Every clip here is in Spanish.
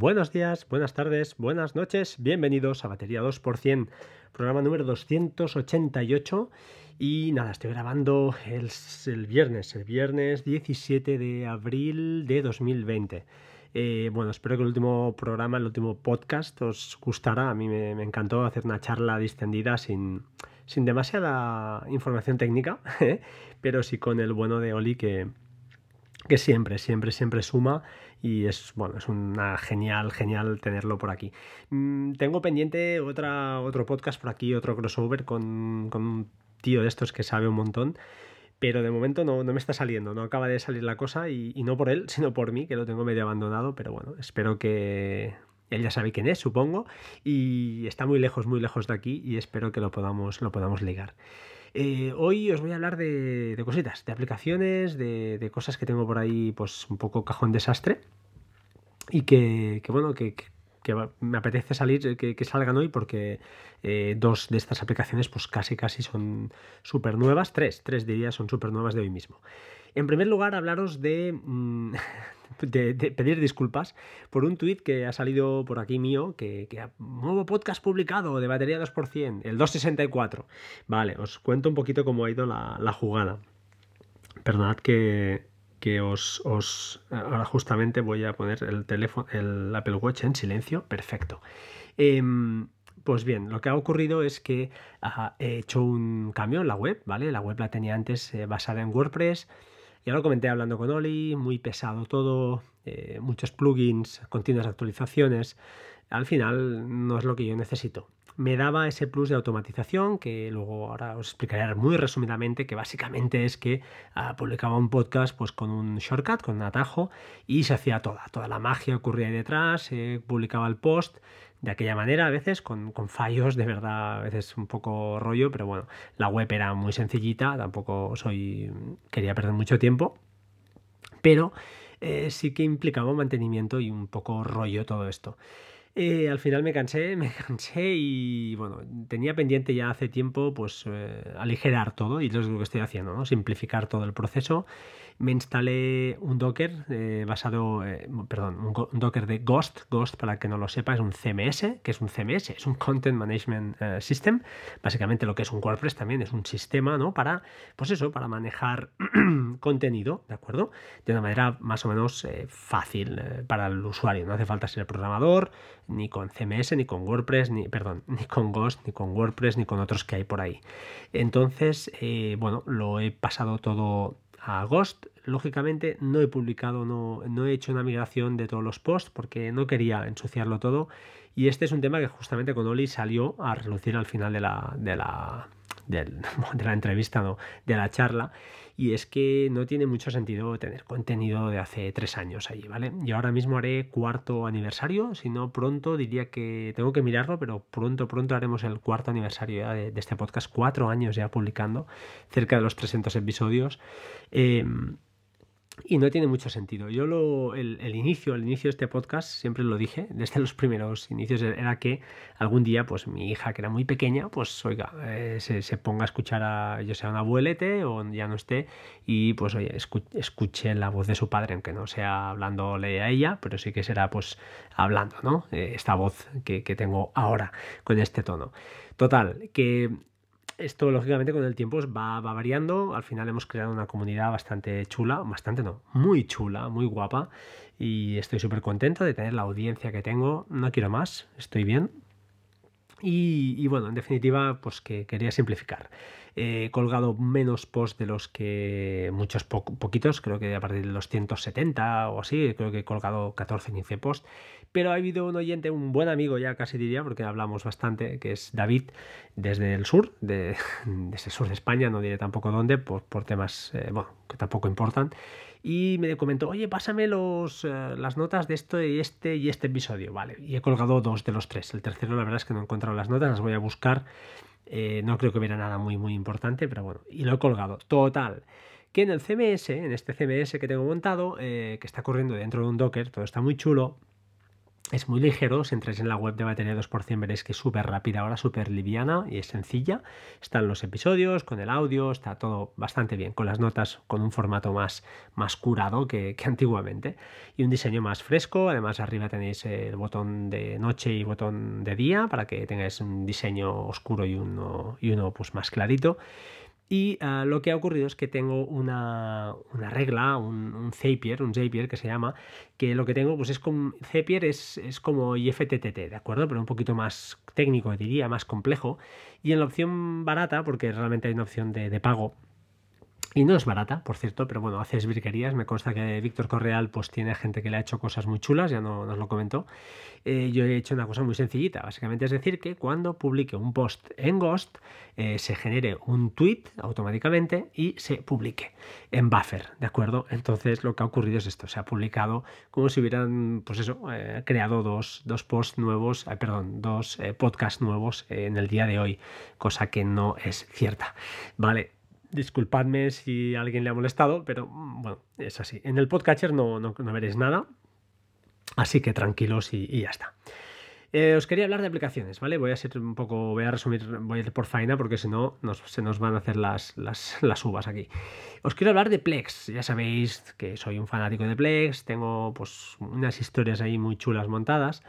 Buenos días, buenas tardes, buenas noches, bienvenidos a Batería 2%, programa número 288 y nada, estoy grabando el, el viernes, el viernes 17 de abril de 2020. Eh, bueno, espero que el último programa, el último podcast os gustará. A mí me, me encantó hacer una charla distendida sin, sin demasiada información técnica, ¿eh? pero sí con el bueno de Oli que, que siempre, siempre, siempre suma y es bueno, es una genial, genial tenerlo por aquí. Mm, tengo pendiente otra, otro podcast por aquí, otro crossover con, con, un tío de estos que sabe un montón. Pero de momento no, no me está saliendo, no acaba de salir la cosa y, y, no por él, sino por mí, que lo tengo medio abandonado, pero bueno, espero que él ya sabe quién es, supongo, y está muy lejos, muy lejos de aquí y espero que lo podamos, lo podamos ligar. Eh, hoy os voy a hablar de, cositas, de aplicaciones, de, cosas que tengo por ahí, pues un poco cajón desastre. Y que, bueno, que, me apetece salir, que, que salgan hoy porque eh, dos de estas aplicaciones pues casi casi son súper nuevas, tres, tres diría son súper nuevas de hoy mismo. En primer lugar, hablaros de, mm, de, pedir disculpas por un tuit que ha salido por aquí mío, que, que nuevo podcast publicado de batería 2%, el 264. Vale, os cuento un poquito cómo ha ido la, jugada. Perdonad que, que os, os, ahora justamente voy a poner el teléfono, el Apple Watch en silencio. Perfecto. Eh, pues bien, lo que ha ocurrido es que he hecho un cambio en la web, ¿vale? La web la tenía antes eh, basada en WordPress. Ya lo comenté hablando con Oli, muy pesado todo, eh, muchos plugins, continuas actualizaciones. Al final no es lo que yo necesito me daba ese plus de automatización que luego ahora os explicaré muy resumidamente que básicamente es que uh, publicaba un podcast pues con un shortcut, con un atajo y se hacía toda, toda la magia ocurría ahí detrás, eh, publicaba el post de aquella manera a veces con, con, fallos de verdad a veces un poco rollo pero bueno la web era muy sencillita tampoco soy quería perder mucho tiempo pero eh, sí que implicaba mantenimiento y un poco rollo todo esto eh, al final me cansé, me cansé y bueno, tenía pendiente ya hace tiempo pues eh, aligerar todo y es lo que estoy haciendo, ¿no? simplificar todo el proceso. Me instalé un Docker eh, basado, eh, perdón, un, Docker de Ghost. Ghost, para que no lo sepa, es un CMS. que es un CMS? Es un Content Management eh, System. Básicamente lo que es un WordPress también es un sistema, ¿no? Para, pues eso, para manejar contenido, ¿de acuerdo? De una manera más o menos fácil para el usuario. No hace falta ser programador, ni con CMS, ni con WordPress, ni, perdón, ni con Ghost, ni con WordPress, ni con otros que hay por ahí. Entonces, bueno, lo he pasado todo a Ghost. Lógicamente no he publicado, no, no he hecho una migración de todos los posts porque no quería ensuciarlo todo. Y este es un tema que justamente con Oli salió a relucir al final de la, de la, de, de la entrevista, no, de la charla y es que no tiene mucho sentido tener contenido de hace tres años allí, ¿vale? Yo ahora mismo haré cuarto aniversario, si no pronto diría que tengo que mirarlo, pero pronto, pronto haremos el cuarto aniversario ya de, de este podcast, cuatro años ya publicando, cerca de los 300 episodios. Eh, y no tiene mucho sentido. Yo lo, el, inicio, el inicio de este podcast, siempre lo dije, desde los primeros inicios, era que algún día, pues mi hija, que era muy pequeña, pues oiga, eh, se, se, ponga a escuchar a, yo sea, un abuelete o ya no esté, y pues oye, escuche la voz de su padre, aunque no sea hablándole a ella, pero sí que será pues hablando, ¿no? Eh, esta voz que, que tengo ahora con este tono. Total, que esto, lógicamente, con el tiempo va, va, variando. Al final hemos creado una comunidad bastante chula, bastante no, muy chula, muy guapa. Y estoy súper contento de tener la audiencia que tengo. No quiero más, estoy bien. Y, bueno, en definitiva, pues que quería simplificar. He colgado menos posts de los que muchos po poquitos, creo que a partir de los 170 o así, creo que he colgado 14, 15 posts. Pero ha habido un oyente, un buen amigo ya casi diría, porque hablamos bastante, que es David, desde el sur, de, desde el sur de España, no diré tampoco dónde, por, por temas, eh, que tampoco importan y me comentó, oye, pásame los, uh, las notas de esto y este y este episodio. Vale, y he colgado dos de los tres. El tercero, la verdad es que no he encontrado las notas, las voy a buscar. Eh, no creo que hubiera nada muy, muy importante, pero bueno, y lo he colgado. Total. Que en el CMS, en este CMS que tengo montado, eh, que está corriendo dentro de un Docker, todo está muy chulo. Es muy ligero, si entráis en la web de batería 2% veréis que es súper rápida ahora, súper liviana y es sencilla. Están los episodios, con el audio, está todo bastante bien, con las notas con un formato más, más curado que, antiguamente. Y un diseño más fresco, además arriba tenéis el botón de noche y botón de día para que tengáis un diseño oscuro y uno, y uno pues, más clarito. Y ah, lo que ha ocurrido es que tengo una, regla, un, Zapier, un Zapier que se llama, que lo que tengo pues es como Zapier es, es, como IFTTT, ¿de acuerdo? Pero un poquito más técnico, diría, más complejo. Y en la opción barata, porque realmente hay una opción de, de pago, y no es barata, por cierto, pero bueno, haces virquerías. Me consta que Víctor Correal pues tiene gente que le ha hecho cosas muy chulas, ya no, nos lo comentó. Eh, yo he hecho una cosa muy sencillita, básicamente es decir que cuando publique un post en Ghost eh, se genere un tweet automáticamente y se publique en Buffer, ¿de acuerdo? Entonces lo que ha ocurrido es esto, se ha publicado como si hubieran, pues eso, eh, creado dos, dos posts nuevos, perdón, dos podcasts nuevos en el día de hoy, cosa que no es cierta, ¿vale? Disculpadme si alguien le ha molestado, pero mm, bueno, es así. En el podcatcher no, no, veréis nada, así que tranquilos y, ya está. Eh, os quería hablar de aplicaciones, ¿vale? Voy a ser un poco, voy a resumir, voy a ir por faena porque si no se nos van a hacer las, las, las, uvas aquí. Os quiero hablar de Plex, ya sabéis que soy un fanático de Plex, tengo pues unas historias ahí muy chulas montadas.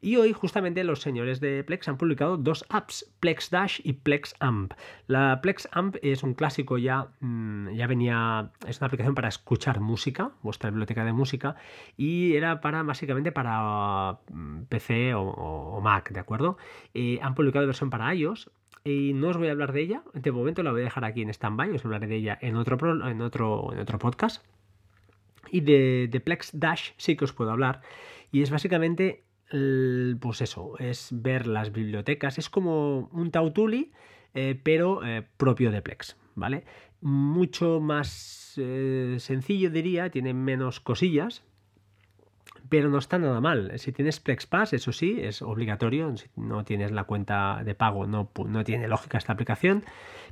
Y hoy justamente los señores de Plex han publicado dos apps, Plex Dash y Plex Amp. La Plex Amp es un clásico ya, mm, ya venía, es una aplicación para escuchar música, vuestra biblioteca de música, y era para básicamente para mm, PC o, Mac, ¿de acuerdo? Eh, han publicado versión para iOS, y no os voy a hablar de ella. De momento la voy a dejar aquí en standby. Os hablaré de ella en otro, en otro, en otro podcast. Y de, de, Plex Dash sí que os puedo hablar. Y es básicamente pues eso, es ver las bibliotecas. Es como un Tautuli, eh, pero eh, propio de Plex, ¿vale? Mucho más eh, sencillo, diría, tiene menos cosillas, pero no está nada mal. Si tienes PlexPass, eso sí, es obligatorio. Si no tienes la cuenta de pago, no, tiene lógica esta aplicación.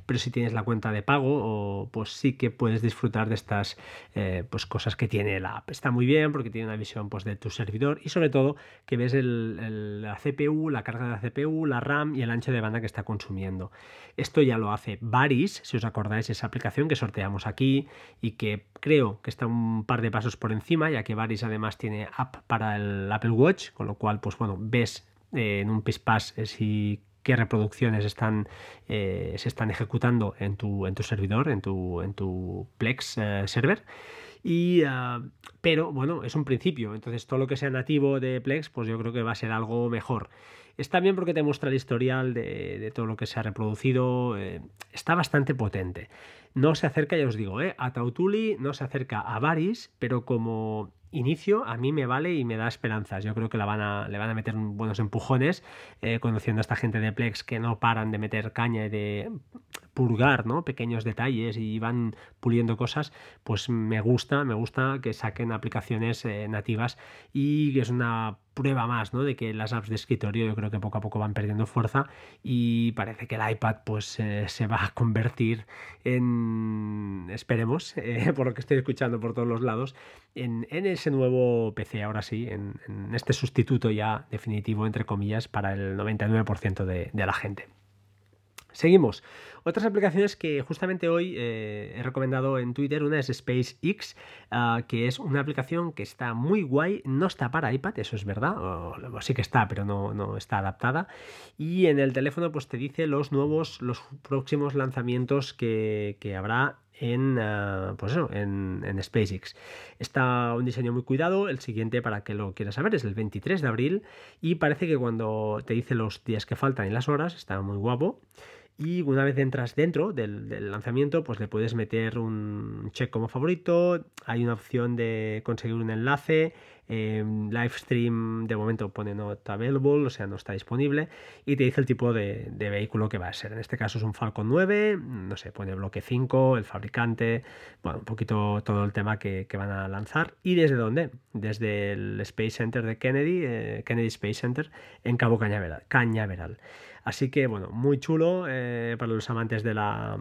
Pero si tienes la cuenta de pago, pues sí que puedes disfrutar de estas eh, pues cosas que tiene la app. Está muy bien porque tiene una visión pues, de tu servidor y sobre todo que ves la CPU, la carga de la CPU, la RAM y el ancho de banda que está consumiendo. Esto ya lo hace Varis, si os acordáis, esa aplicación que sorteamos aquí y que creo que está un par de pasos por encima, ya que Varis además tiene para el Apple Watch, con lo cual, pues bueno, ves eh, en un PISPAS eh, si qué reproducciones están, eh, se están ejecutando en tu, en tu servidor, en tu, en tu Plex server. Y, pero bueno, es un principio, entonces todo lo que sea nativo de Plex, pues yo creo que va a ser algo mejor. Está bien porque te muestra el historial de, todo lo que se ha reproducido. Eh, está bastante potente. No se acerca, ya os digo, eh, a Tautuli, no se acerca a Varis, pero como inicio a mí me vale y me da esperanzas. Yo creo que la van a, le van a meter buenos empujones, eh, conociendo a esta gente de Plex que no paran de meter caña y de purgar ¿no? pequeños detalles y van puliendo cosas, pues me gusta, me gusta que saquen aplicaciones eh, nativas y es una prueba más ¿no? de que las apps de escritorio yo creo que poco a poco van perdiendo fuerza y parece que el iPad pues eh, se va a convertir en, esperemos, eh, por lo que estoy escuchando por todos los lados, en, ese nuevo PC ahora sí, en, este sustituto ya definitivo entre comillas para el 99% de la gente. Seguimos. Otras aplicaciones que justamente hoy eh, he recomendado en Twitter, una es SpaceX, ah, que es una aplicación que está muy guay, no está para iPad, eso es verdad, sí que está, pero no, está adaptada. Y en el teléfono pues te dice los nuevos, los próximos lanzamientos que, habrá en, ah, pues en, en, SpaceX. Está un diseño muy cuidado, el siguiente para que lo quieras saber es el 23 de abril y parece que cuando te dice los días que faltan y las horas, está muy guapo y una vez entras dentro del, lanzamiento pues le puedes meter un check como favorito hay una opción de conseguir un enlace eh, Livestream de momento pone not available, o sea, no está disponible, y te dice el tipo de, vehículo que va a ser. En este caso es un Falcon 9, no sé, pone bloque 5, el fabricante, bueno, un poquito todo el tema que, van a lanzar. ¿Y desde dónde? Desde el Space Center de Kennedy, eh, Kennedy Space Center, en Cabo Cañaveral. Cañaveral. Así que, bueno, muy chulo eh, para los amantes de la.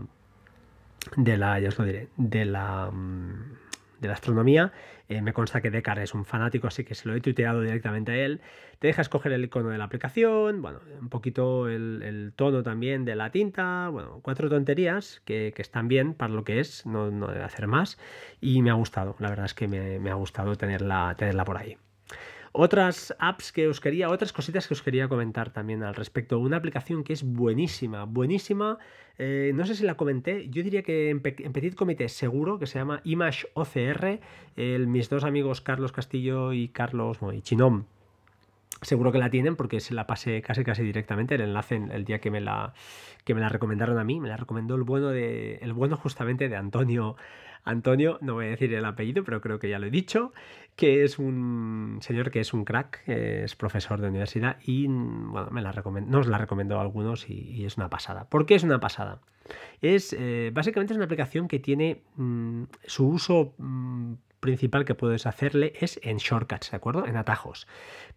De la, ya os lo diré, de la. Mm, de la astronomía. Eh, me consta que Decar es un fanático, así que se lo he tuiteado directamente a él. Te deja escoger el icono de la aplicación, bueno, un poquito el, tono también de la tinta, bueno, cuatro tonterías que, están bien para lo que es, no, debe hacer más. Y me ha gustado, la verdad es que me, me ha gustado tenerla, tenerla por ahí. Otras apps que os quería, otras cositas que os quería comentar también al respecto. Una aplicación que es buenísima, buenísima. Eh, no sé si la comenté, yo diría que en, Petit Comité seguro, que se llama Image OCR. mis dos amigos Carlos Castillo y Carlos y Chinom seguro que la tienen porque se la pasé casi casi directamente el enlace el día que me la que me la recomendaron a mí me la recomendó el bueno de el bueno justamente de Antonio Antonio, no voy a decir el apellido, pero creo que ya lo he dicho, que es un señor que es un crack, es profesor de universidad y bueno, me la nos la recomendó a algunos y, es una pasada. ¿Por qué es una pasada? Es eh, básicamente es una aplicación que tiene mm, su uso mm, principal que puedes hacerle es en shortcuts, ¿de acuerdo? En atajos.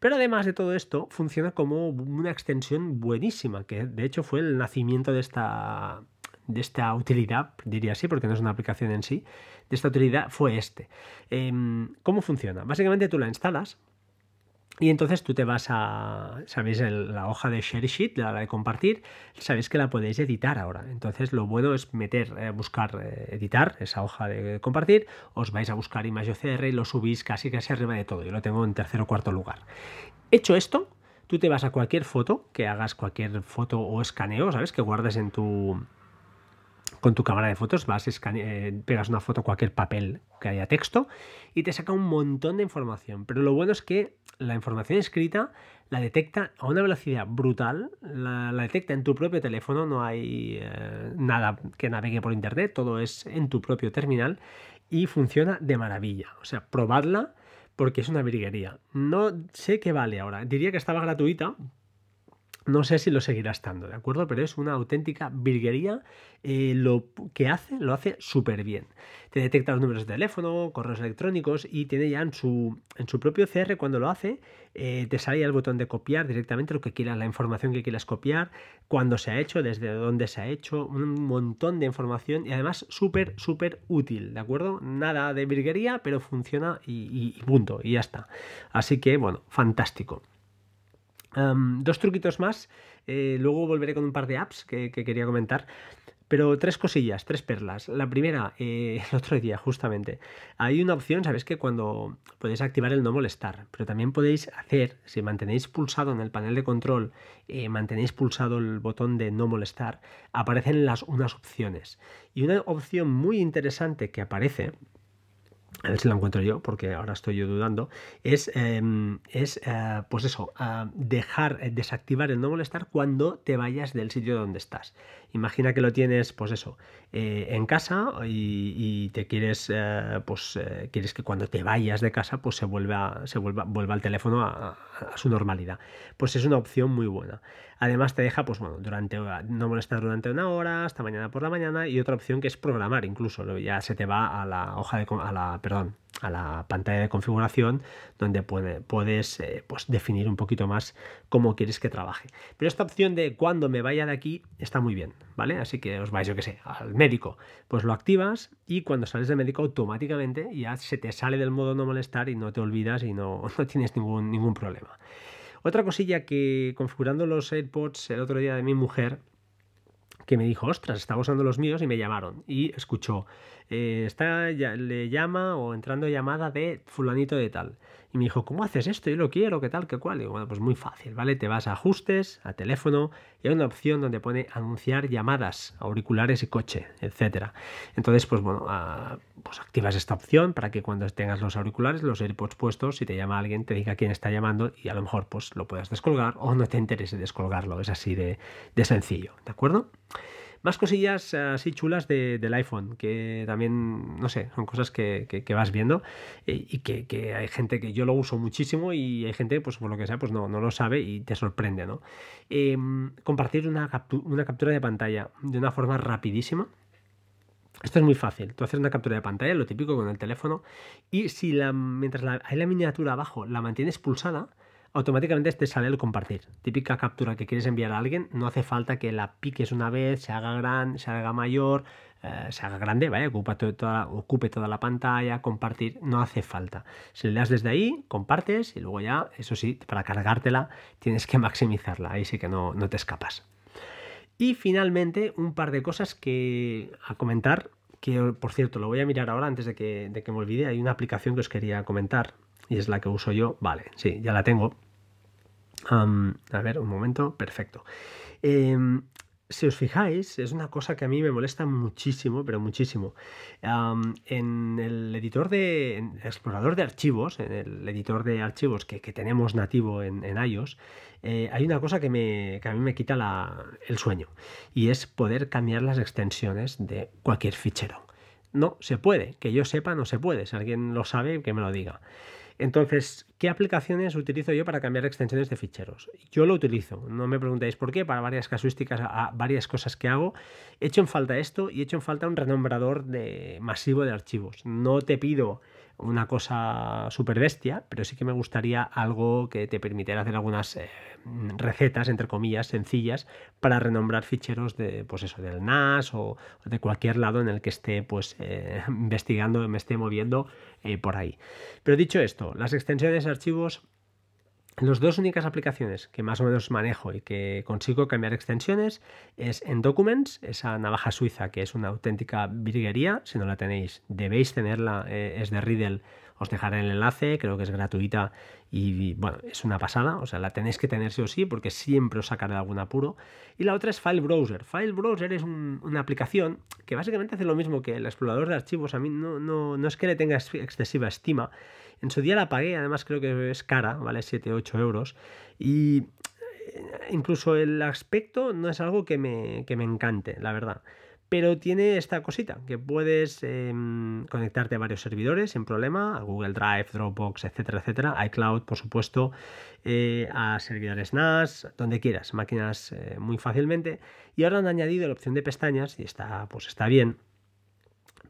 Pero además de todo esto, funciona como una extensión buenísima, que de hecho fue el nacimiento de esta de esta utilidad, diría así, porque no es una aplicación en sí, de esta utilidad fue este. Em, ¿Cómo funciona? Básicamente tú la instalas y entonces tú te vas a, ¿sabéis? la hoja de Share Sheet, la de compartir, sabéis que la podéis editar ahora. Entonces lo bueno es meter, eh, buscar, eh, editar esa hoja de compartir, os vais a buscar OCR y lo subís casi casi arriba de todo. Yo lo tengo en tercer o cuarto lugar. Hecho esto, tú te vas a cualquier foto, que hagas cualquier foto o escaneo, ¿sabes? Que guardes en tu, con tu cámara de fotos vas, eh, pegas una foto cualquier papel que haya texto y te saca un montón de información. Pero lo bueno es que la información escrita la detecta a una velocidad brutal, la, detecta en tu propio teléfono, no hay eh, nada que navegue por internet, todo es en tu propio terminal y funciona de maravilla. O sea, probadla porque es una virguería. No sé qué vale ahora. Diría que estaba gratuita, no sé si lo seguirá estando, ¿de acuerdo? Pero es una auténtica virguería. Eh, lo que hace, lo hace súper bien. Te detecta los números de teléfono, correos electrónicos y tiene ya en su, en su propio CR cuando lo hace, eh, te sale el botón de copiar directamente lo que quieras, la información que quieras copiar, cuándo se ha hecho, desde dónde se ha hecho, un montón de información y además súper, súper útil, ¿de acuerdo? Nada de virguería, pero funciona y, y punto, y ya está. Así que, bueno, fantástico dos truquitos más. Eh, luego volveré con un par de apps que, quería comentar. Pero tres cosillas, tres perlas. La primera, eh, el otro día, justamente, hay una opción, sabéis que cuando podéis activar el no molestar, pero también podéis hacer, si mantenéis pulsado en el panel de control, eh, mantenéis pulsado el botón de no molestar, aparecen las, unas opciones. Y una opción muy interesante que aparece, a ver si la encuentro yo, porque ahora estoy yo dudando, es, em, es eh, pues eso, dejar, eh, desactivar el no molestar cuando te vayas del sitio donde estás. Imagina que lo tienes, pues eso, eh, en casa y, te quieres, pues quieres que cuando te vayas de casa, pues se vuelva, se vuelva, vuelva el teléfono a, su normalidad. Pues es una opción muy buena. Además te deja, pues bueno, durante, no molestar durante una hora, hasta mañana por la mañana, y otra opción que es programar incluso, ya se te va a la hoja de, a la, perdón, a la pantalla de configuración donde puedes eh, pues definir un poquito más cómo quieres que trabaje. Pero esta opción de cuando me vaya de aquí está muy bien, ¿vale? Así que os vais, yo que sé, al médico, pues lo activas y cuando sales del médico automáticamente ya se te sale del modo no molestar y no te olvidas y no, no tienes ningún, ningún problema. Otra cosilla que configurando los AirPods el otro día de mi mujer, que me dijo, ostras, estaba usando los míos y me llamaron. Y escuchó, eh, está, ya, le llama o entrando llamada de fulanito de tal. Y me dijo, ¿cómo haces esto? Yo lo quiero, ¿qué tal? ¿Qué cual? Y digo, bueno, pues muy fácil, ¿vale? Te vas a ajustes, a teléfono, y hay una opción donde pone anunciar llamadas, auriculares y coche, etcétera. Entonces, pues bueno, ah, pues activas esta opción para que cuando tengas los auriculares, los AirPods puestos, si te llama alguien, te diga quién está llamando y a lo mejor pues lo puedas descolgar o no te interese descolgarlo. Es así de, de sencillo, ¿de acuerdo? Más cosillas así chulas del iPhone, que también, no sé, son cosas que, vas viendo eh, y que, hay gente que yo lo uso muchísimo y hay gente, pues por lo que sea, pues no, no lo sabe y te sorprende, ¿no? Em, compartir una, una captura de pantalla de una forma rapidísima. Esto es muy fácil. Tú haces una captura de pantalla, lo típico con el teléfono, y si la, mientras hay la miniatura abajo la mantienes pulsada, automáticamente te sale el compartir. Típica captura que quieres enviar a alguien, no hace falta que la piques una vez, se haga gran, se haga mayor, eh, se haga grande, ¿vale? toda, ocupe toda la pantalla, compartir, no hace falta. Si le das desde ahí, compartes y luego ya, eso sí, para cargártela tienes que maximizarla, ahí sí que no, no te escapas. Y finalmente, un par de cosas que a comentar, que por cierto lo voy a mirar ahora antes de que, de que me olvide, hay una aplicación que os quería comentar y es la que uso yo, vale, sí, ya la tengo. A ver, un momento, perfecto. Em, si os fijáis, es una cosa que a mí me molesta muchísimo, pero muchísimo. en el editor de explorador de archivos, en el editor de archivos que, tenemos nativo en, iOS, eh, hay una cosa que, me, a mí me quita el sueño y es poder cambiar las extensiones de cualquier fichero. No se puede, que yo sepa, no se puede. Si alguien lo sabe, que me lo diga. Entonces, ¿qué aplicaciones utilizo yo para cambiar extensiones de ficheros? Yo lo utilizo, no me preguntéis por qué, para varias casuísticas, varias cosas que hago. He hecho en falta esto y he hecho en falta un renombrador de masivo de archivos. No te pido una cosa súper bestia, pero sí que me gustaría algo que te permitiera hacer algunas eh, recetas, entre comillas, sencillas para renombrar ficheros de, pues eso, del NAS o de cualquier lado en el que esté pues eh, investigando, me esté moviendo eh, por ahí. Pero dicho esto, las extensiones de archivos las dos únicas aplicaciones que más o menos manejo y que consigo cambiar extensiones es en Documents, esa navaja suiza que es una auténtica virguería. Si no la tenéis, debéis tenerla. Eh, es de Riddle. Os dejaré el enlace, creo que es gratuita y bueno, es una pasada. O sea, la tenéis que tener sí o sí porque siempre os sacará de algún apuro. Y la otra es File Browser. File Browser es una aplicación que básicamente hace lo mismo que el explorador de archivos. A mí no, no, no es que le tenga excesiva estima en su día la pagué, además creo que es cara, vale 7, 8 euros. Y eh, incluso el aspecto no es algo que me, que me encante, la verdad. Pero tiene esta cosita, que puedes em, conectarte a varios servidores sin problema, a Google Drive, Dropbox, etcétera, etcétera, iCloud, por supuesto, eh, a servidores NAS, donde quieras, máquinas eh, muy fácilmente. Y ahora han añadido la opción de pestañas y está, pues está bien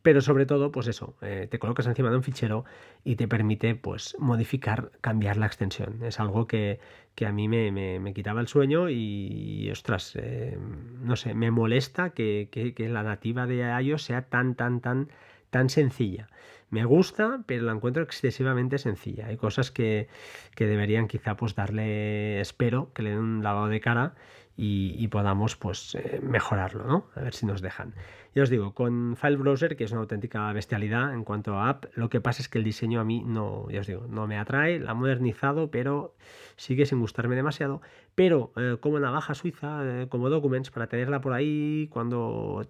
pero sobre todo, pues eso, eh, te colocas encima de un fichero y te permite pues modificar, cambiar la extensión. Es algo que, a mí me, quitaba el sueño y, ostras, eh, no sé, me molesta que, la nativa de iOS sea tan, tan, tan, tan sencilla. Me gusta, pero la encuentro excesivamente sencilla. Hay cosas que, deberían quizá pues darle, espero, que le den un lavado de cara y, podamos pues eh, mejorarlo, ¿no? A ver si nos dejan. Ya os digo, con File Browser, que es una auténtica bestialidad en cuanto a app, lo que pasa es que el diseño a mí no, ya os digo, no me atrae, la ha modernizado, pero sigue sin gustarme demasiado. Pero eh, como navaja suiza, eh, como Documents, para tenerla por ahí cuando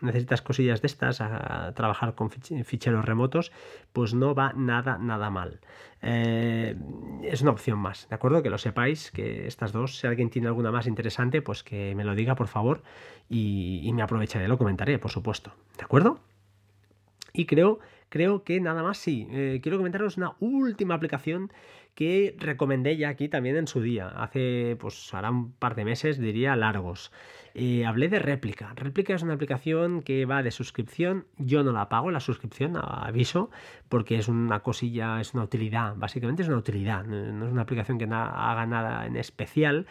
necesitas cosillas de estas, a, trabajar con ficheros remotos, pues no va nada, nada mal. Eh, es una opción más, ¿de acuerdo? Que lo sepáis, que estas dos, si alguien tiene alguna más interesante, pues que me lo diga, por favor, y, me aprovecharé, lo comentaré, supuesto, ¿de acuerdo? Y creo, creo que nada más sí. Eh, quiero comentaros una última aplicación que recomendé ya aquí también en su día. Hace, pues, hará un par de meses, diría largos. Eh, hablé de Réplica. Réplica es una aplicación que va de suscripción. Yo no la pago, la suscripción, aviso, porque es una cosilla, es una utilidad. Básicamente es una utilidad. No es una aplicación que haga nada en especial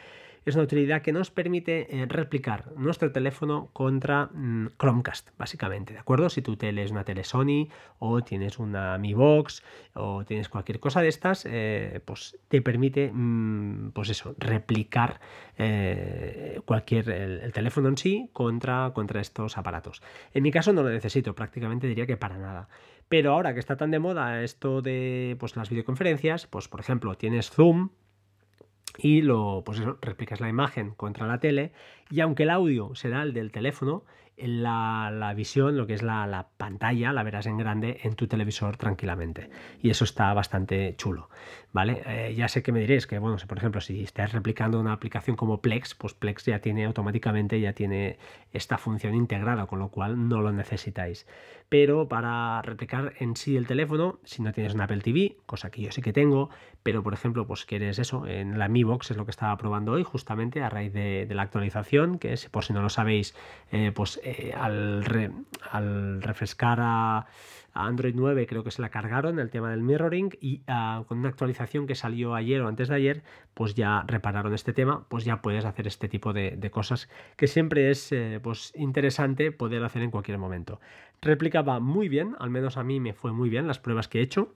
es una utilidad que nos permite eh, replicar nuestro teléfono contra mm, Chromecast, básicamente, ¿de acuerdo? Si tu tele es una tele Sony o tienes una Mi Box o tienes cualquier cosa de estas, eh, pues te permite, mm, pues eso, replicar eh, cualquier, el, teléfono en sí contra, contra estos aparatos. En mi caso no lo necesito, prácticamente diría que para nada. Pero ahora que está tan de moda esto de pues, las videoconferencias, pues por ejemplo tienes Zoom, y lo, pues replicas la imagen contra la tele y aunque el audio será el del teléfono, la, la visión, lo que es la, la, pantalla, la verás en grande en tu televisor tranquilamente. Y eso está bastante chulo, ¿vale? Eh, ya sé que me diréis que, bueno, si por ejemplo, si estás replicando una aplicación como Plex, pues Plex ya tiene automáticamente, ya tiene esta función integrada, con lo cual no lo necesitáis. Pero para replicar en sí el teléfono, si no tienes una Apple TV, cosa que yo sí que tengo, pero por ejemplo, pues quieres eso, en la Mi Box es lo que estaba probando hoy, justamente a raíz de, la actualización, que es, por si no lo sabéis, eh, pues eh, al, refrescar a Android 9 creo que se la cargaron el tema del mirroring y ah, con una actualización que salió ayer o antes de ayer, pues ya repararon este tema, pues ya puedes hacer este tipo de, cosas que siempre es eh, pues interesante poder hacer en cualquier momento. Replicaba muy bien, al menos a mí me fue muy bien las pruebas que he hecho.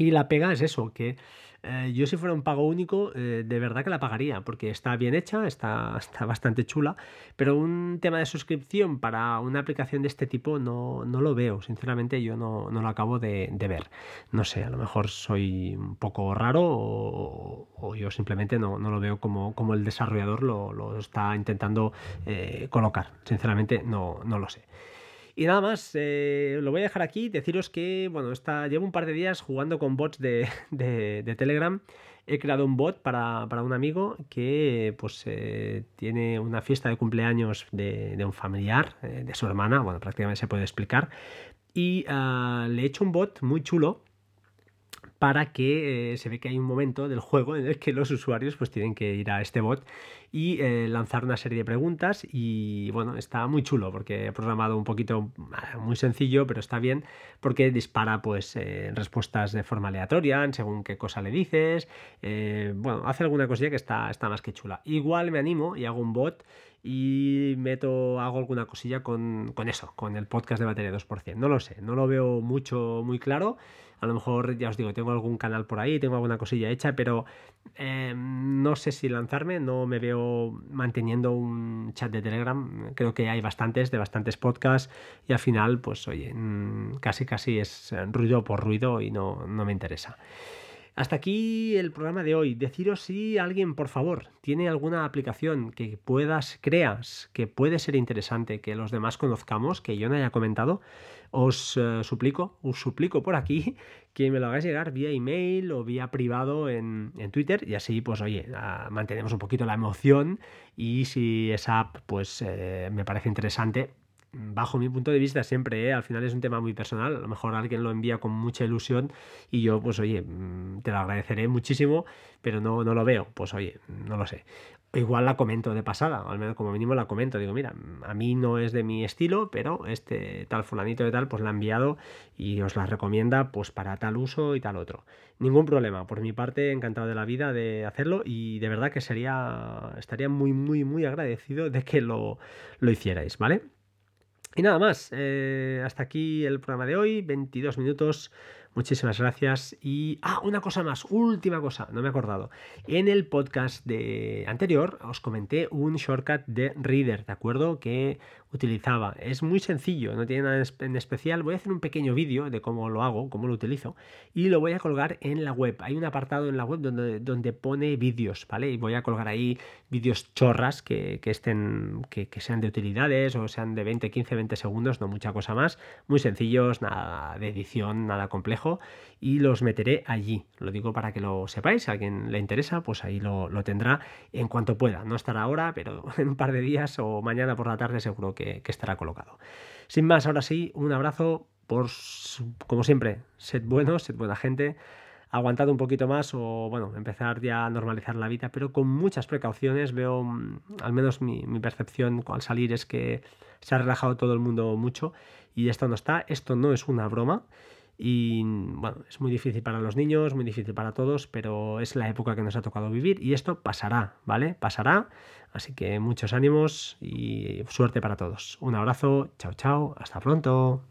Y la pega es eso, que eh, yo si fuera un pago único, eh, de verdad que la pagaría, porque está bien hecha, está, está bastante chula, pero un tema de suscripción para una aplicación de este tipo no, no lo veo, sinceramente yo no, no lo acabo de, ver. No sé, a lo mejor soy un poco raro o, yo simplemente no, no, lo veo como, como el desarrollador lo, lo está intentando eh, colocar. Sinceramente no, no lo sé. Y nada más, eh, lo voy a dejar aquí. Deciros que, bueno, está, llevo un par de días jugando con bots de, Telegram. He creado un bot para, un amigo que pues eh, tiene una fiesta de cumpleaños de, un familiar, eh, de su hermana, bueno, prácticamente se puede explicar. Y ah, le he hecho un bot muy chulo para que se ve que hay un momento del juego en el que los usuarios pues tienen que ir a este bot y eh, lanzar una serie de preguntas y bueno, está muy chulo porque he programado un poquito ah, muy sencillo, pero está bien porque dispara pues eh, respuestas de forma aleatoria según qué cosa le dices, eh, bueno, hace alguna cosilla que está, está más que chula. Igual me animo y hago un bot y meto, hago alguna cosilla con, con, eso, con el podcast de batería 2%. No lo sé, no lo veo mucho, muy claro. A lo mejor, ya os digo, tengo algún canal por ahí, tengo alguna cosilla hecha, pero no sé si lanzarme, no me veo manteniendo un chat de Telegram. Creo que hay bastantes, de bastantes podcasts, y al final, pues oye, mm, casi casi es ruido por ruido y no, no me interesa. Hasta aquí el programa de hoy. Deciros si alguien, por favor, tiene alguna aplicación que puedas, creas que puede ser interesante, que los demás conozcamos, que yo no haya comentado, os eh, suplico, os suplico por aquí que me lo hagáis llegar vía email o vía privado en, Twitter y así, pues oye, mantenemos un poquito la emoción y si esa app, pues eh, me parece interesante, bajo mi punto de vista siempre, ¿eh? al final es un tema muy personal, a lo mejor alguien lo envía con mucha ilusión y yo pues oye, mm, te lo agradeceré muchísimo, pero no, no lo veo, pues oye, no lo sé. Igual la comento de pasada, al menos como mínimo la comento, digo, mira, a mí no es de mi estilo, pero este tal fulanito de tal pues la ha enviado y os la recomienda pues para tal uso y tal otro. Ningún problema, por mi parte encantado de la vida de hacerlo y de verdad que sería, estaría muy, muy, muy agradecido de que lo, lo hicierais, ¿vale? Y nada más, eh, hasta aquí el programa de hoy, 22 minutos. Muchísimas gracias. Y, ah, una cosa más, última cosa, no me he acordado. En el podcast de anterior os comenté un shortcut de Reader, ¿de acuerdo? Que utilizaba. Es muy sencillo, no tiene nada en especial. Voy a hacer un pequeño vídeo de cómo lo hago, cómo lo utilizo, y lo voy a colgar en la web. Hay un apartado en la web donde, donde pone vídeos, ¿vale? Y voy a colgar ahí vídeos chorras que, estén, que, sean de utilidades o sean de 20, 15, 20 segundos, no mucha cosa más. Muy sencillos, nada de edición, nada complejo, y los meteré allí. Lo digo para que lo sepáis, a alguien le interesa, pues ahí lo, lo tendrá en cuanto pueda. No estará ahora, pero en un par de días o mañana por la tarde seguro que estará colocado. Sin más, ahora sí, un abrazo por, como siempre, sed buenos, sed buena gente, aguantad un poquito más o, bueno, empezar ya a normalizar la vida, pero con muchas precauciones. Veo, mm, al menos mi percepción al salir es que se ha relajado todo el mundo mucho y esto no está, esto no es una broma. Y bueno, es muy difícil para los niños, muy difícil para todos, pero es la época que nos ha tocado vivir y esto pasará, ¿vale? Pasará. Así que muchos ánimos y suerte para todos. Un abrazo, chao, chao, hasta pronto.